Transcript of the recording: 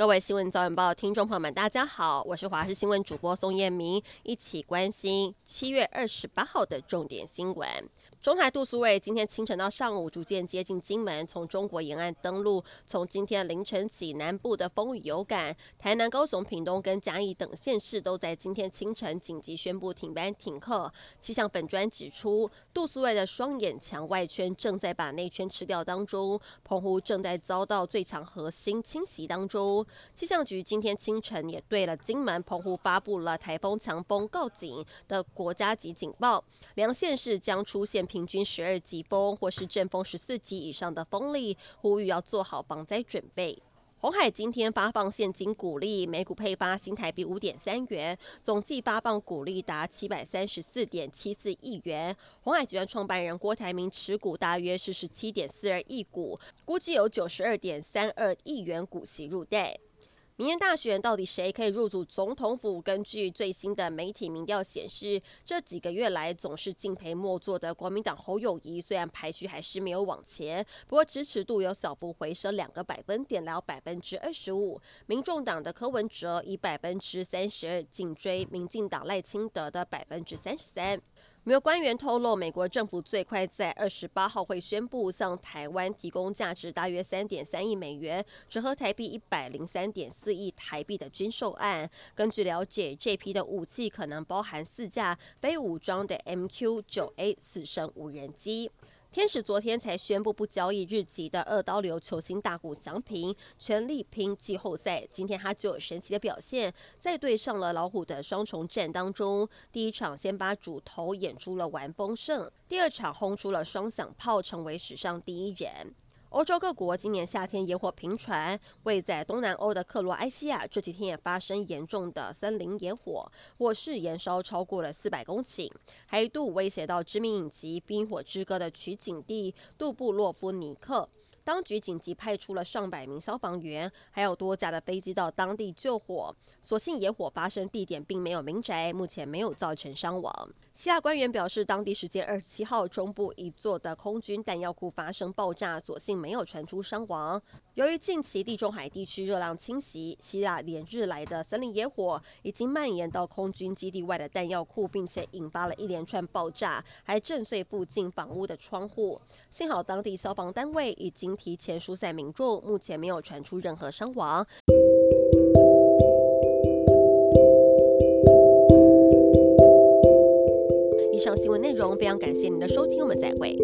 各位新闻早晚报听众朋友们，大家好，我是华视新闻主播宋燕明，一起关心七月二十八号的重点新闻。中台杜苏芮今天清晨到上午逐渐接近金门，从中国沿岸登陆。从今天凌晨起，南部的风雨有感，台南、高雄、屏东跟嘉义等县市都在今天清晨紧急宣布停班停课。气象本专指出，杜苏芮的双眼强外圈正在把内圈吃掉当中，澎湖正在遭到最强核心侵袭当中。气象局今天清晨也对了金门、澎湖发布了台风强风告警的国家级警报，两县市将出现。平均十二级风或是阵风十四级以上的风力，呼吁要做好防灾准备。红海今天发放现金股利，每股配发新台币五点三元，总计发放股利达七百三十四点七四亿元。红海集团创办人郭台铭持股大约是十七点四二亿股，估计有九十二点三二亿元股息入袋。明年大选到底谁可以入主总统府？根据最新的媒体民调显示，这几个月来总是敬陪末座的国民党侯友谊，虽然排序还是没有往前，不过支持度有小幅回升两个百分点，来到百分之二十五。民众党的柯文哲以百分之三十二紧追民进党赖清德的百分之三十三。没有官员透露，美国政府最快在二十八号会宣布向台湾提供价值大约三点三亿美元，折合台币一百零三点四亿台币的军售案。根据了解，这批的武器可能包含四架非武装的 MQ 九 A 死神无人机。天使昨天才宣布不交易日籍的二刀流球星大谷翔平，全力拼季后赛。今天他就有神奇的表现，在对上了老虎的双重战当中，第一场先把主投演出了完封胜，第二场轰出了双响炮，成为史上第一人。欧洲各国今年夏天野火频传，位在东南欧的克罗埃西亚这几天也发生严重的森林野火，火势燃烧超过了四百公顷，还一度威胁到知名影集《冰火之歌》的取景地杜布洛夫尼克。当局紧急派出了上百名消防员，还有多架的飞机到当地救火。所幸野火发生地点并没有民宅，目前没有造成伤亡。希腊官员表示，当地时间二十七号中部一座的空军弹药库发生爆炸，所幸没有传出伤亡。由于近期地中海地区热浪侵袭，希腊连日来的森林野火已经蔓延到空军基地外的弹药库，并且引发了一连串爆炸，还震碎附近房屋的窗户。幸好当地消防单位已经提前疏散民众，目前没有传出任何伤亡。以上新闻内容非常感谢您的收听，我们再会。